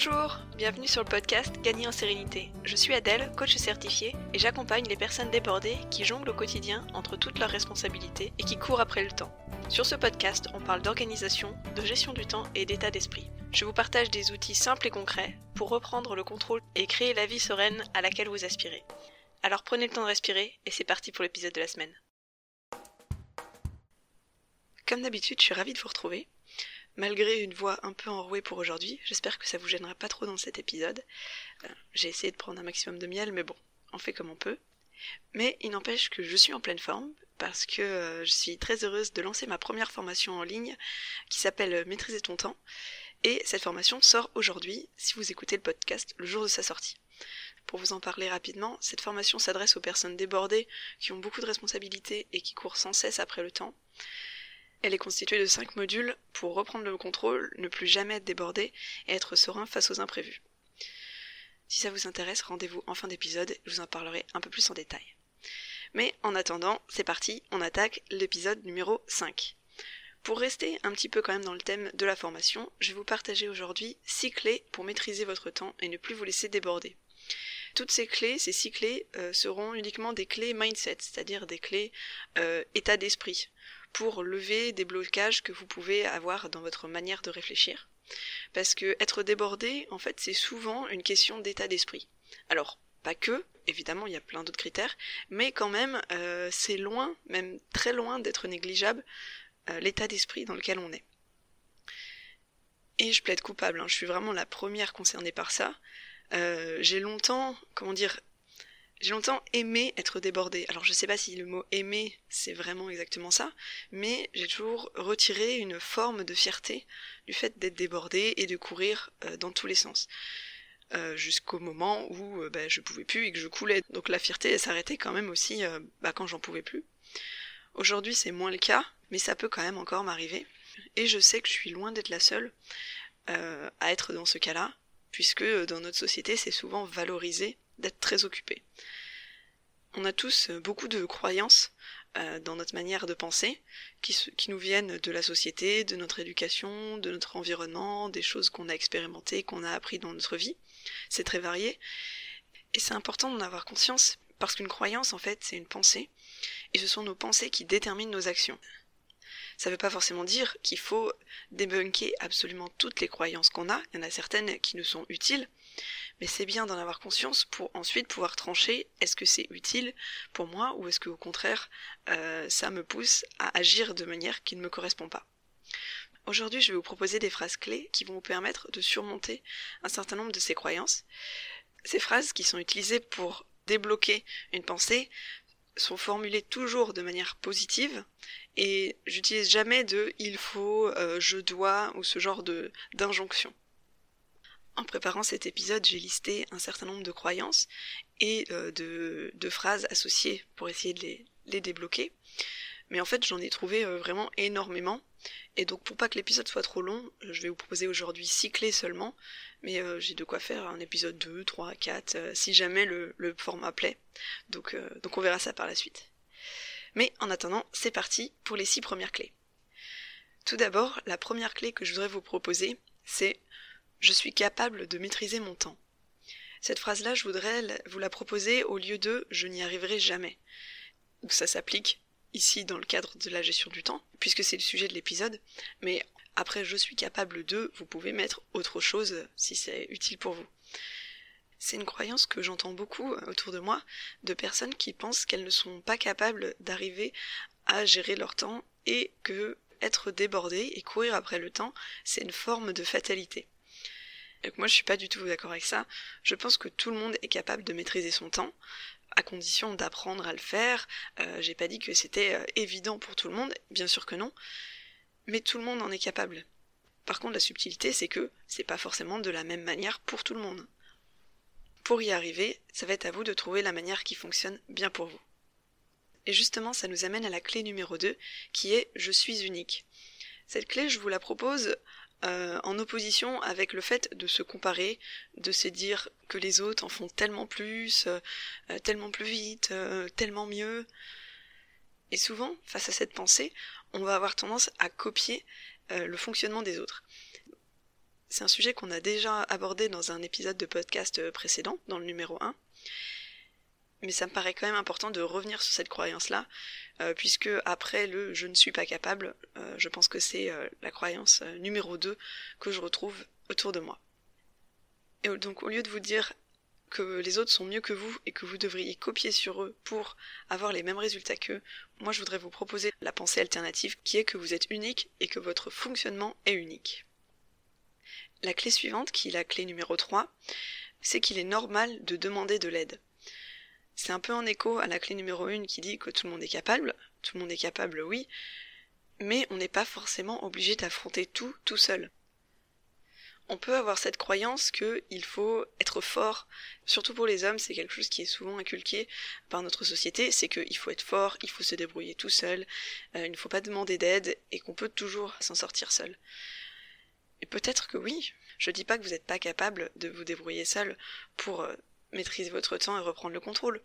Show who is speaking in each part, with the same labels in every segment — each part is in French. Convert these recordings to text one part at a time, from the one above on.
Speaker 1: Bonjour, bienvenue sur le podcast Gagner en sérénité. Je suis Adèle, coach certifié, et j'accompagne les personnes débordées qui jonglent au quotidien entre toutes leurs responsabilités et qui courent après le temps. Sur ce podcast, on parle d'organisation, de gestion du temps et d'état d'esprit. Je vous partage des outils simples et concrets pour reprendre le contrôle et créer la vie sereine à laquelle vous aspirez. Alors prenez le temps de respirer et c'est parti pour l'épisode de la semaine. Comme d'habitude, je suis ravie de vous retrouver malgré une voix un peu enrouée pour aujourd'hui. J'espère que ça vous gênera pas trop dans cet épisode. Euh, j'ai essayé de prendre un maximum de miel, mais bon, on fait comme on peut. Mais il n'empêche que je suis en pleine forme parce que euh, je suis très heureuse de lancer ma première formation en ligne qui s'appelle Maîtriser ton temps. Et cette formation sort aujourd'hui, si vous écoutez le podcast, le jour de sa sortie. Pour vous en parler rapidement, cette formation s'adresse aux personnes débordées qui ont beaucoup de responsabilités et qui courent sans cesse après le temps. Elle est constituée de 5 modules pour reprendre le contrôle, ne plus jamais être débordé et être serein face aux imprévus. Si ça vous intéresse, rendez-vous en fin d'épisode, je vous en parlerai un peu plus en détail. Mais en attendant, c'est parti, on attaque l'épisode numéro 5. Pour rester un petit peu quand même dans le thème de la formation, je vais vous partager aujourd'hui 6 clés pour maîtriser votre temps et ne plus vous laisser déborder. Toutes ces clés, ces six clés, euh, seront uniquement des clés mindset, c'est-à-dire des clés euh, état d'esprit pour lever des blocages que vous pouvez avoir dans votre manière de réfléchir. Parce que être débordé, en fait, c'est souvent une question d'état d'esprit. Alors, pas que, évidemment, il y a plein d'autres critères, mais quand même, euh, c'est loin, même très loin d'être négligeable, euh, l'état d'esprit dans lequel on est. Et je plaide coupable, hein, je suis vraiment la première concernée par ça. Euh, j'ai longtemps, comment dire, j'ai longtemps aimé être débordée. Alors je sais pas si le mot aimer c'est vraiment exactement ça, mais j'ai toujours retiré une forme de fierté du fait d'être débordée et de courir euh, dans tous les sens. Euh, jusqu'au moment où euh, bah, je pouvais plus et que je coulais. Donc la fierté s'arrêtait quand même aussi bah, quand j'en pouvais plus. Aujourd'hui c'est moins le cas, mais ça peut quand même encore m'arriver. Et je sais que je suis loin d'être la seule à être dans ce cas-là, puisque dans notre société c'est souvent valorisé d'être très occupé. On a tous euh, beaucoup de croyances euh, dans notre manière de penser, qui, qui, nous viennent de la société, de notre éducation, de notre environnement, des choses qu'on a expérimentées, qu'on a appris dans notre vie. C'est très varié. Et c'est important d'en avoir conscience, parce qu'une croyance, en fait, c'est une pensée, et ce sont nos pensées qui déterminent nos actions. Ça ne veut pas forcément dire qu'il faut débunker absolument toutes les croyances qu'on a, il y en a certaines qui nous sont utiles, mais c'est bien d'en avoir conscience pour ensuite pouvoir trancher est-ce que c'est utile pour moi ou est-ce que au contraire euh, ça me pousse à agir de manière qui ne me correspond pas. Aujourd'hui, je vais vous proposer des phrases clés qui vont vous permettre de surmonter un certain nombre de ces croyances. Ces phrases qui sont utilisées pour débloquer une pensée sont formulées toujours de manière positive et j'utilise jamais de il faut, euh, je dois ou ce genre de d'injonction. En préparant cet épisode, j'ai listé un certain nombre de croyances et euh, de, phrases associées pour essayer de les, débloquer. Mais en fait, j'en ai trouvé euh, vraiment énormément. Et donc, pour pas que l'épisode soit trop long, je vais vous proposer aujourd'hui 6 clés seulement. Mais j'ai de quoi faire un épisode 2, 3, 4, si jamais le, format plaît. Donc on verra ça par la suite. Mais en attendant, c'est parti pour les 6 premières clés. Tout d'abord, la première clé que je voudrais vous proposer, c'est je suis capable de maîtriser mon temps. Cette phrase-là, je voudrais vous la proposer au lieu de je n'y arriverai jamais. ça s'applique ici dans le cadre de la gestion du temps, puisque c'est le sujet de l'épisode, mais après je suis capable de, vous pouvez mettre autre chose si c'est utile pour vous. C'est une croyance que j'entends beaucoup autour de moi, de personnes qui pensent qu'elles ne sont pas capables d'arriver à gérer leur temps et que être débordé et courir après le temps, c'est une forme de fatalité. Et moi je suis pas du tout d'accord avec ça. Je pense que tout le monde est capable de maîtriser son temps, à condition d'apprendre à le faire. Euh, j'ai pas dit que c'était euh, évident pour tout le monde, bien sûr que non. Mais tout le monde en est capable. Par contre, la subtilité, c'est que c'est pas forcément de la même manière pour tout le monde. Pour y arriver, ça va être à vous de trouver la manière qui fonctionne bien pour vous. Et justement, ça nous amène à la clé numéro 2, qui est je suis unique. Cette clé, je vous la propose euh, en opposition avec le fait de se comparer, de se dire que les autres en font tellement plus, euh, euh, tellement plus vite, tellement mieux. Et souvent, face à cette pensée, on va avoir tendance à copier le fonctionnement des autres. C'est un sujet qu'on a déjà abordé dans un épisode de podcast précédent, dans le numéro 1. Mais ça me paraît quand même important de revenir sur cette croyance-là, euh, puisque après le je ne suis pas capable, euh, je pense que c'est euh, la croyance numéro 2 que je retrouve autour de moi. Et donc au lieu de vous dire que les autres sont mieux que vous et que vous devriez copier sur eux pour avoir les mêmes résultats qu'eux, moi je voudrais vous proposer la pensée alternative qui est que vous êtes unique et que votre fonctionnement est unique. La clé suivante, qui est la clé numéro 3, c'est qu'il est normal de demander de l'aide. C'est un peu en écho à la clé numéro 1 qui dit que tout le monde est capable, tout le monde est capable oui, mais on n'est pas forcément obligé d'affronter tout tout seul on peut avoir cette croyance qu'il faut être fort, surtout pour les hommes, c'est quelque chose qui est souvent inculqué par notre société, c'est qu'il faut être fort, il faut se débrouiller tout seul, euh, il ne faut pas demander d'aide et qu'on peut toujours s'en sortir seul. Et peut-être que oui, je dis pas que vous n'êtes pas capable de vous débrouiller seul pour euh, maîtriser votre temps et reprendre le contrôle.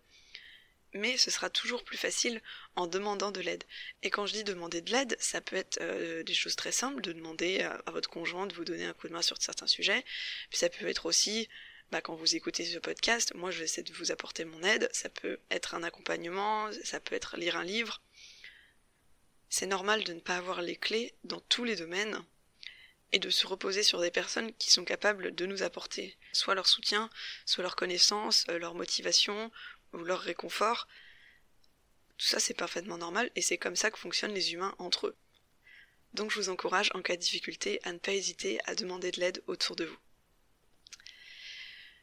Speaker 1: Mais ce sera toujours plus facile en demandant de l'aide. Et quand je dis demander de l'aide, ça peut être euh, des choses très simples, de demander à, votre conjoint de vous donner un coup de main sur certains sujets, puis ça peut être aussi, bah, quand vous écoutez ce podcast, moi je vais essayer de vous apporter mon aide, ça peut être un accompagnement, ça peut être lire un livre. C'est normal de ne pas avoir les clés dans tous les domaines et de se reposer sur des personnes qui sont capables de nous apporter soit leur soutien, soit leur connaissance, euh, leur motivation, ou leur réconfort. Tout ça c'est parfaitement normal et c'est comme ça que fonctionnent les humains entre eux. Donc je vous encourage en cas de difficulté à ne pas hésiter à demander de l'aide autour de vous.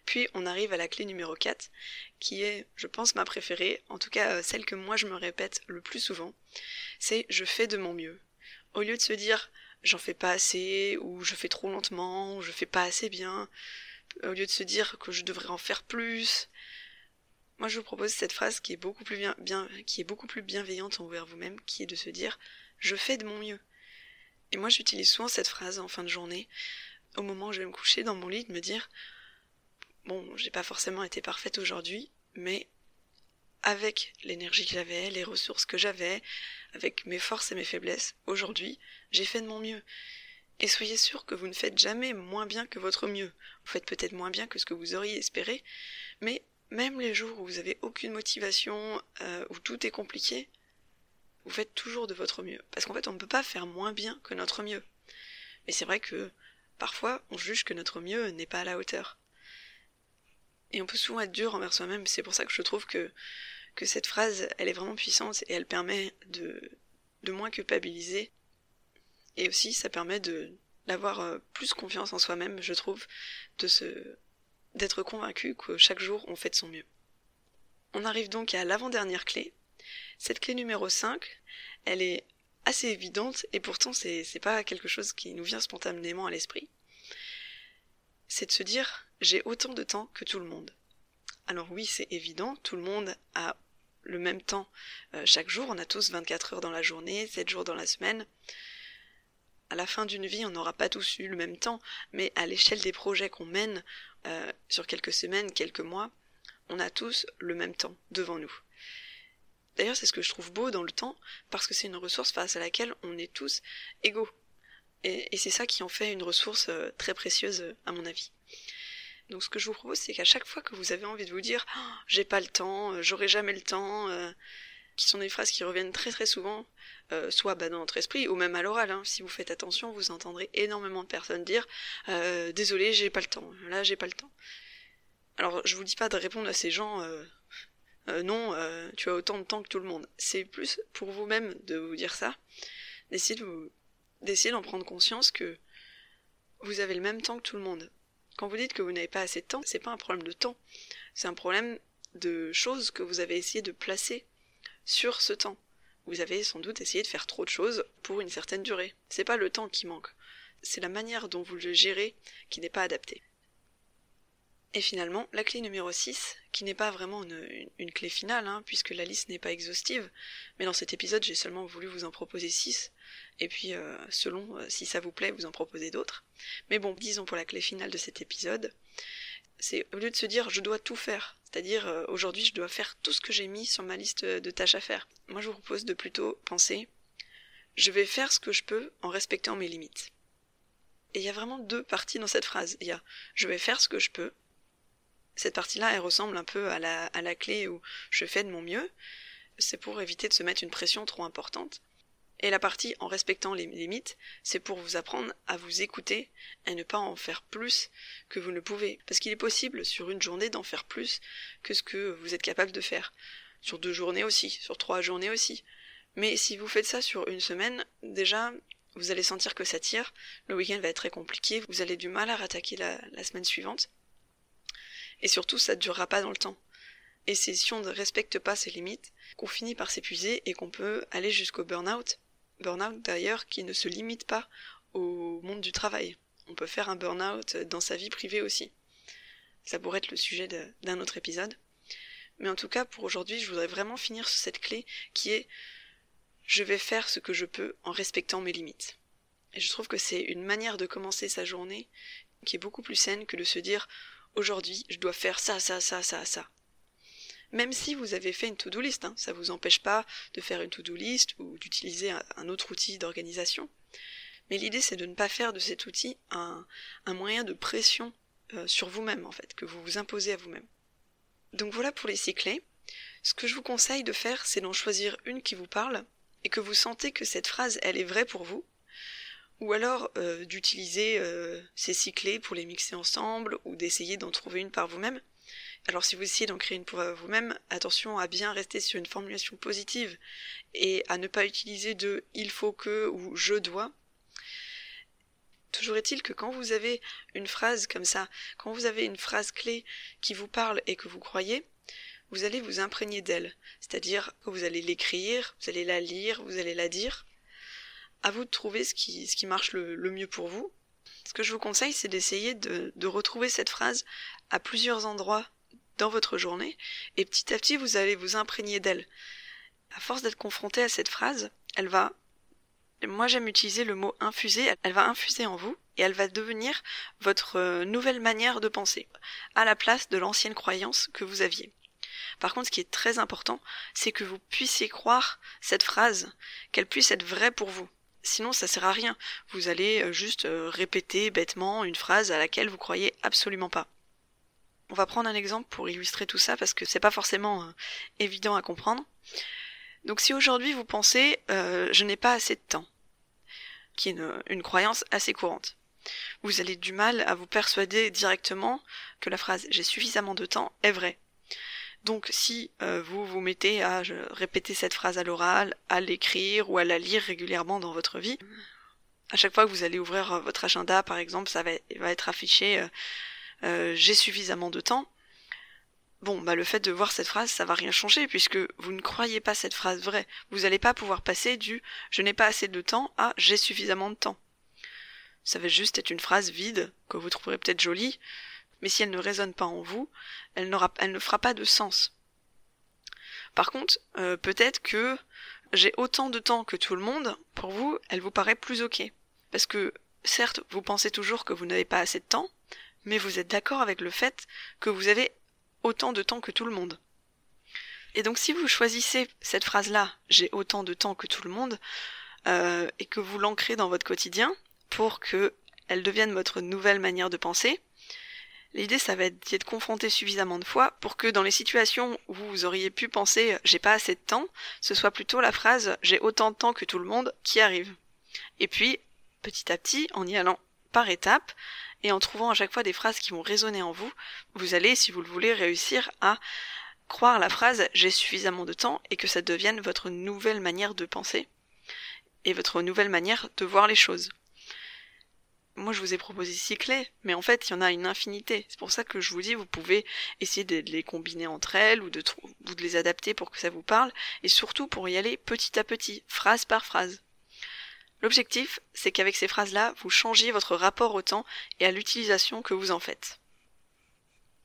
Speaker 1: Puis on arrive à la clé numéro 4, qui est, je pense, ma préférée, en tout cas euh, celle que moi je me répète le plus souvent, c'est je fais de mon mieux. Au lieu de se dire j'en fais pas assez, ou je fais trop lentement, ou je fais pas assez bien, au lieu de se dire que je devrais en faire plus, moi, je vous propose cette phrase qui est beaucoup plus bien, qui est beaucoup plus bienveillante envers vous-même, qui est de se dire je fais de mon mieux. Et moi, j'utilise souvent cette phrase en fin de journée, au moment où je vais me coucher dans mon lit, de me dire bon, j'ai pas forcément été parfaite aujourd'hui, mais avec l'énergie que j'avais, les ressources que j'avais, avec mes forces et mes faiblesses, aujourd'hui, j'ai fait de mon mieux. Et soyez sûr que vous ne faites jamais moins bien que votre mieux. Vous faites peut-être moins bien que ce que vous auriez espéré, mais même les jours où vous avez aucune motivation, euh, où tout est compliqué, vous faites toujours de votre mieux. Parce qu'en fait, on ne peut pas faire moins bien que notre mieux. Mais c'est vrai que parfois, on juge que notre mieux n'est pas à la hauteur. Et on peut souvent être dur envers soi-même. C'est pour ça que je trouve que, cette phrase, elle est vraiment puissante et elle permet de, de moins culpabiliser. Et aussi, ça permet d'avoir euh, plus confiance en soi-même, je trouve, de se d'être convaincu que chaque jour on fait de son mieux. On arrive donc à l'avant-dernière clé. Cette clé numéro 5, elle est assez évidente et pourtant c'est pas quelque chose qui nous vient spontanément à l'esprit. C'est de se dire j'ai autant de temps que tout le monde. Alors oui, c'est évident, tout le monde a le même temps euh, chaque jour, on a tous 24 heures dans la journée, 7 jours dans la semaine. À la fin d'une vie, on n'aura pas tous eu le même temps, mais à l'échelle des projets qu'on mène, euh, sur quelques semaines, quelques mois, on a tous le même temps devant nous. D'ailleurs, c'est ce que je trouve beau dans le temps, parce que c'est une ressource face à laquelle on est tous égaux. Et, c'est ça qui en fait une ressource euh, très précieuse, à mon avis. Donc ce que je vous propose, c'est qu'à chaque fois que vous avez envie de vous dire oh, j'ai pas le temps, j'aurai jamais le temps, qui sont des phrases qui reviennent très très souvent, euh, soit bah, dans notre esprit ou même à l'oral. Hein. Si vous faites attention, vous entendrez énormément de personnes dire euh, désolé, j'ai pas le temps. Là, j'ai pas le temps. Alors, je vous dis pas de répondre à ces gens. Euh, non, tu as autant de temps que tout le monde. C'est plus pour vous-même de vous dire ça, d'essayer de d'essayer d'en prendre conscience que vous avez le même temps que tout le monde. Quand vous dites que vous n'avez pas assez de temps, c'est pas un problème de temps, c'est un problème de choses que vous avez essayé de placer sur ce temps. Vous avez sans doute essayé de faire trop de choses pour une certaine durée. C'est pas le temps qui manque, c'est la manière dont vous le gérez qui n'est pas adaptée. Et finalement, la clé numéro 6, qui n'est pas vraiment une, clé finale, hein, puisque la liste n'est pas exhaustive, mais dans cet épisode j'ai seulement voulu vous en proposer 6, et puis euh, selon euh, si ça vous plaît, vous en proposez d'autres. Mais bon, disons pour la clé finale de cet épisode, c'est au lieu de se dire je dois tout faire, c'est-à-dire euh, aujourd'hui je dois faire tout ce que j'ai mis sur ma liste de tâches à faire. Moi je vous propose de plutôt penser je vais faire ce que je peux en respectant mes limites. Et il y a vraiment deux parties dans cette phrase. Il y a je vais faire ce que je peux. Cette partie-là, elle ressemble un peu à la, clé où je fais de mon mieux. C'est pour éviter de se mettre une pression trop importante. Et la partie en respectant les limites, c'est pour vous apprendre à vous écouter et ne pas en faire plus que vous ne pouvez. Parce qu'il est possible sur une journée d'en faire plus que ce que vous êtes capable de faire. Sur deux journées aussi, sur trois journées aussi. Mais si vous faites ça sur une semaine, déjà, vous allez sentir que ça tire, le week-end va être très compliqué, vous allez du mal à rattaquer la semaine suivante. Et surtout, ça ne durera pas dans le temps. Et c'est si on ne respecte pas ces limites qu'on finit par s'épuiser et qu'on peut aller jusqu'au burn-out burn-out d'ailleurs qui ne se limite pas au monde du travail. On peut faire un burn-out dans sa vie privée aussi. Ça pourrait être le sujet d'un autre épisode. Mais en tout cas, pour aujourd'hui, je voudrais vraiment finir sur cette clé qui est je vais faire ce que je peux en respectant mes limites. Et je trouve que c'est une manière de commencer sa journée qui est beaucoup plus saine que de se dire aujourd'hui je dois faire ça, ça, ça, ça, ça même si vous avez fait une to-do list. Hein. Ça ne vous empêche pas de faire une to-do list ou d'utiliser un, autre outil d'organisation. Mais l'idée, c'est de ne pas faire de cet outil un, moyen de pression euh, sur vous-même, en fait, que vous vous imposez à vous-même. Donc voilà pour les six clés. Ce que je vous conseille de faire, c'est d'en choisir une qui vous parle et que vous sentez que cette phrase, elle est vraie pour vous, ou alors euh, d'utiliser euh, ces six clés pour les mixer ensemble ou d'essayer d'en trouver une par vous-même. Alors si vous essayez d'en créer une pour vous-même, attention à bien rester sur une formulation positive et à ne pas utiliser de il faut que ou je dois. Toujours est-il que quand vous avez une phrase comme ça, quand vous avez une phrase clé qui vous parle et que vous croyez, vous allez vous imprégner d'elle. C'est-à-dire que vous allez l'écrire, vous allez la lire, vous allez la dire. À vous de trouver ce qui, marche le, mieux pour vous. Ce que je vous conseille, c'est d'essayer de, de retrouver cette phrase à plusieurs endroits dans votre journée, et petit à petit vous allez vous imprégner d'elle. À force d'être confronté à cette phrase, elle va moi j'aime utiliser le mot infuser, elle va infuser en vous et elle va devenir votre euh, nouvelle manière de penser, à la place de l'ancienne croyance que vous aviez. Par contre, ce qui est très important, c'est que vous puissiez croire cette phrase, qu'elle puisse être vraie pour vous. Sinon, ça sert à rien. Vous allez euh, juste euh, répéter bêtement une phrase à laquelle vous croyez absolument pas. On va prendre un exemple pour illustrer tout ça parce que c'est pas forcément euh, évident à comprendre. Donc si aujourd'hui vous pensez je n'ai pas assez de temps, qui est une, croyance assez courante, vous allez du mal à vous persuader directement que la phrase j'ai suffisamment de temps est vraie. Donc si euh, vous vous mettez à répéter cette phrase à l'oral, à l'écrire ou à la lire régulièrement dans votre vie, à chaque fois que vous allez ouvrir votre agenda par exemple, ça va, va être affiché euh, j'ai suffisamment de temps, bon, bah le fait de voir cette phrase, ça va rien changer puisque vous ne croyez pas cette phrase vraie. Vous n'allez pas pouvoir passer du je n'ai pas assez de temps à j'ai suffisamment de temps. Ça va juste être une phrase vide que vous trouverez peut-être jolie, mais si elle ne résonne pas en vous, elle, ne fera pas de sens. Par contre, euh, peut-être que j'ai autant de temps que tout le monde, pour vous, elle vous paraît plus ok. Parce que, certes, vous pensez toujours que vous n'avez pas assez de temps, mais vous êtes d'accord avec le fait que vous avez autant de temps que tout le monde. Et donc si vous choisissez cette phrase-là, j'ai autant de temps que tout le monde, euh, et que vous l'ancrez dans votre quotidien pour que elle devienne votre nouvelle manière de penser, l'idée ça va être d'y être confronté suffisamment de fois pour que dans les situations où vous auriez pu penser j'ai pas assez de temps, ce soit plutôt la phrase j'ai autant de temps que tout le monde qui arrive. Et puis, petit à petit, en y allant par étapes, et en trouvant à chaque fois des phrases qui vont résonner en vous, vous allez, si vous le voulez, réussir à croire la phrase j'ai suffisamment de temps et que ça devienne votre nouvelle manière de penser et votre nouvelle manière de voir les choses. Moi, je vous ai proposé six clés, mais en fait, il y en a une infinité. C'est pour ça que je vous dis, vous pouvez essayer de les combiner entre elles ou de, les adapter pour que ça vous parle, et surtout pour y aller petit à petit, phrase par phrase. L'objectif, c'est qu'avec ces phrases-là, vous changiez votre rapport au temps et à l'utilisation que vous en faites.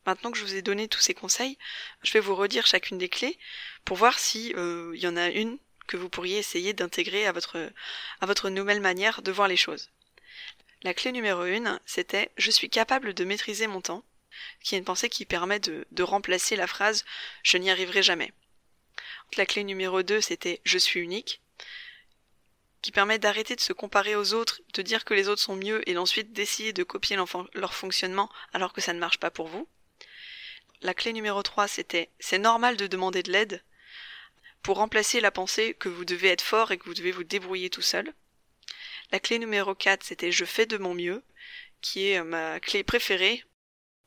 Speaker 1: Maintenant que je vous ai donné tous ces conseils, je vais vous redire chacune des clés pour voir si euh, il y en a une que vous pourriez essayer d'intégrer à votre nouvelle manière de voir les choses. La clé numéro une, c'était je suis capable de maîtriser mon temps, qui est une pensée qui permet de, remplacer la phrase je n'y arriverai jamais. La clé numéro 2, c'était je suis unique, qui permet d'arrêter de se comparer aux autres, de dire que les autres sont mieux et ensuite d'essayer de copier leur fonctionnement alors que ça ne marche pas pour vous. La clé numéro 3, c'était c'est normal de demander de l'aide pour remplacer la pensée que vous devez être fort et que vous devez vous débrouiller tout seul. La clé numéro 4, c'était je fais de mon mieux, qui est ma clé préférée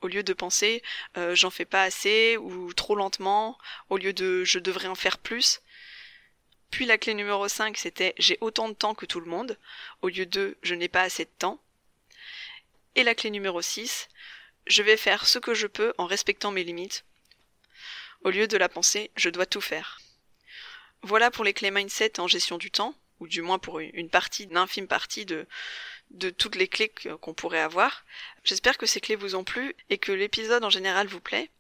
Speaker 1: au lieu de penser euh, j'en fais pas assez ou trop lentement, au lieu de je devrais en faire plus. Puis la clé numéro 5, c'était j'ai autant de temps que tout le monde, au lieu de je n'ai pas assez de temps. Et la clé numéro 6, je vais faire ce que je peux en respectant mes limites, au lieu de la pensée je dois tout faire. Voilà pour les clés mindset en gestion du temps, ou du moins pour une partie, une infime partie de, de toutes les clés qu'on pourrait avoir. J'espère que ces clés vous ont plu et que l'épisode en général vous plaît.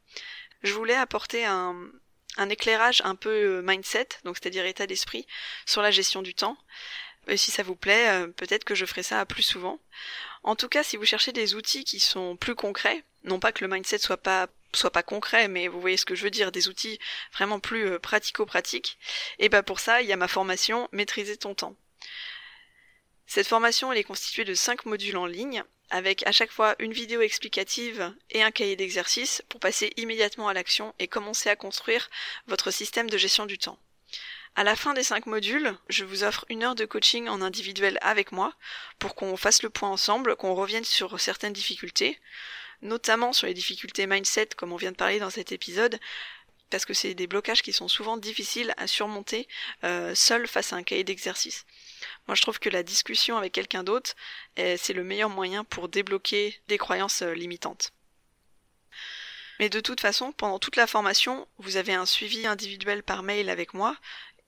Speaker 1: Je voulais apporter un, un éclairage un peu euh, mindset, donc c'est-à-dire état d'esprit, sur la gestion du temps. Si ça vous plaît, euh, peut-être que je ferai ça plus souvent. En tout cas, si vous cherchez des outils qui sont plus concrets, non pas que le mindset soit pas soit pas concret, mais vous voyez ce que je veux dire, des outils vraiment plus euh, pratico-pratiques, et ben pour ça, il y a ma formation Maîtriser ton temps. Cette formation elle est constituée de 5 modules en ligne, avec à chaque fois une vidéo explicative et un cahier d'exercice pour passer immédiatement à l'action et commencer à construire votre système de gestion du temps. À la fin des 5 modules, je vous offre une heure de coaching en individuel avec moi pour qu'on fasse le point ensemble, qu'on revienne sur certaines difficultés, notamment sur les difficultés mindset comme on vient de parler dans cet épisode, parce que c'est des blocages qui sont souvent difficiles à surmonter euh, seul face à un cahier d'exercice. Moi, je trouve que la discussion avec quelqu'un d'autre, c'est le meilleur moyen pour débloquer des croyances euh, limitantes. Mais de toute façon, pendant toute la formation, vous avez un suivi individuel par mail avec moi.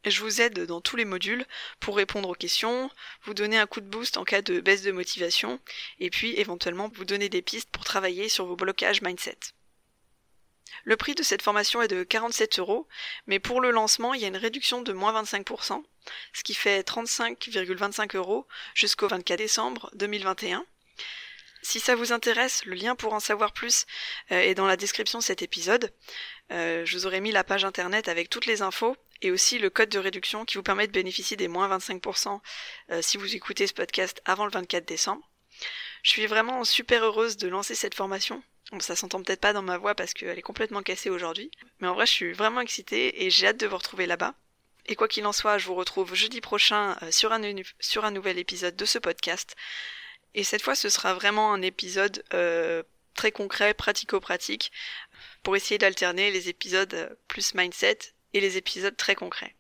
Speaker 1: Je vous aide dans tous les modules pour répondre aux questions, vous donner un coup de boost en cas de baisse de motivation, et puis éventuellement vous donner des pistes pour travailler sur vos blocages mindset. Le prix de cette formation est de 47 euros, mais pour le lancement, il y a une réduction de moins 25%, ce qui fait 35,25 euros jusqu'au 24 décembre 2021. Si ça vous intéresse, le lien pour en savoir plus euh, est dans la description de cet épisode. Euh, je vous aurai mis la page internet avec toutes les infos et aussi le code de réduction qui vous permet de bénéficier des moins 25% euh, si vous écoutez ce podcast avant le 24 décembre. Je suis vraiment super heureuse de lancer cette formation. Ça s'entend peut-être pas dans ma voix parce qu'elle est complètement cassée aujourd'hui. Mais en vrai, je suis vraiment excitée et j'ai hâte de vous retrouver là-bas. Et quoi qu'il en soit, je vous retrouve jeudi prochain euh, sur un, sur un nouvel épisode de ce podcast. Et cette fois, ce sera vraiment un épisode euh, très concret, pratico-pratique, pour essayer d'alterner les épisodes plus mindset et les épisodes très concrets.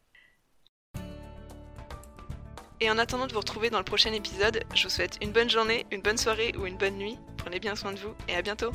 Speaker 1: Et en attendant de vous retrouver dans le prochain épisode, je vous souhaite une bonne journée, une bonne soirée ou une bonne nuit. Prenez bien soin de vous et à bientôt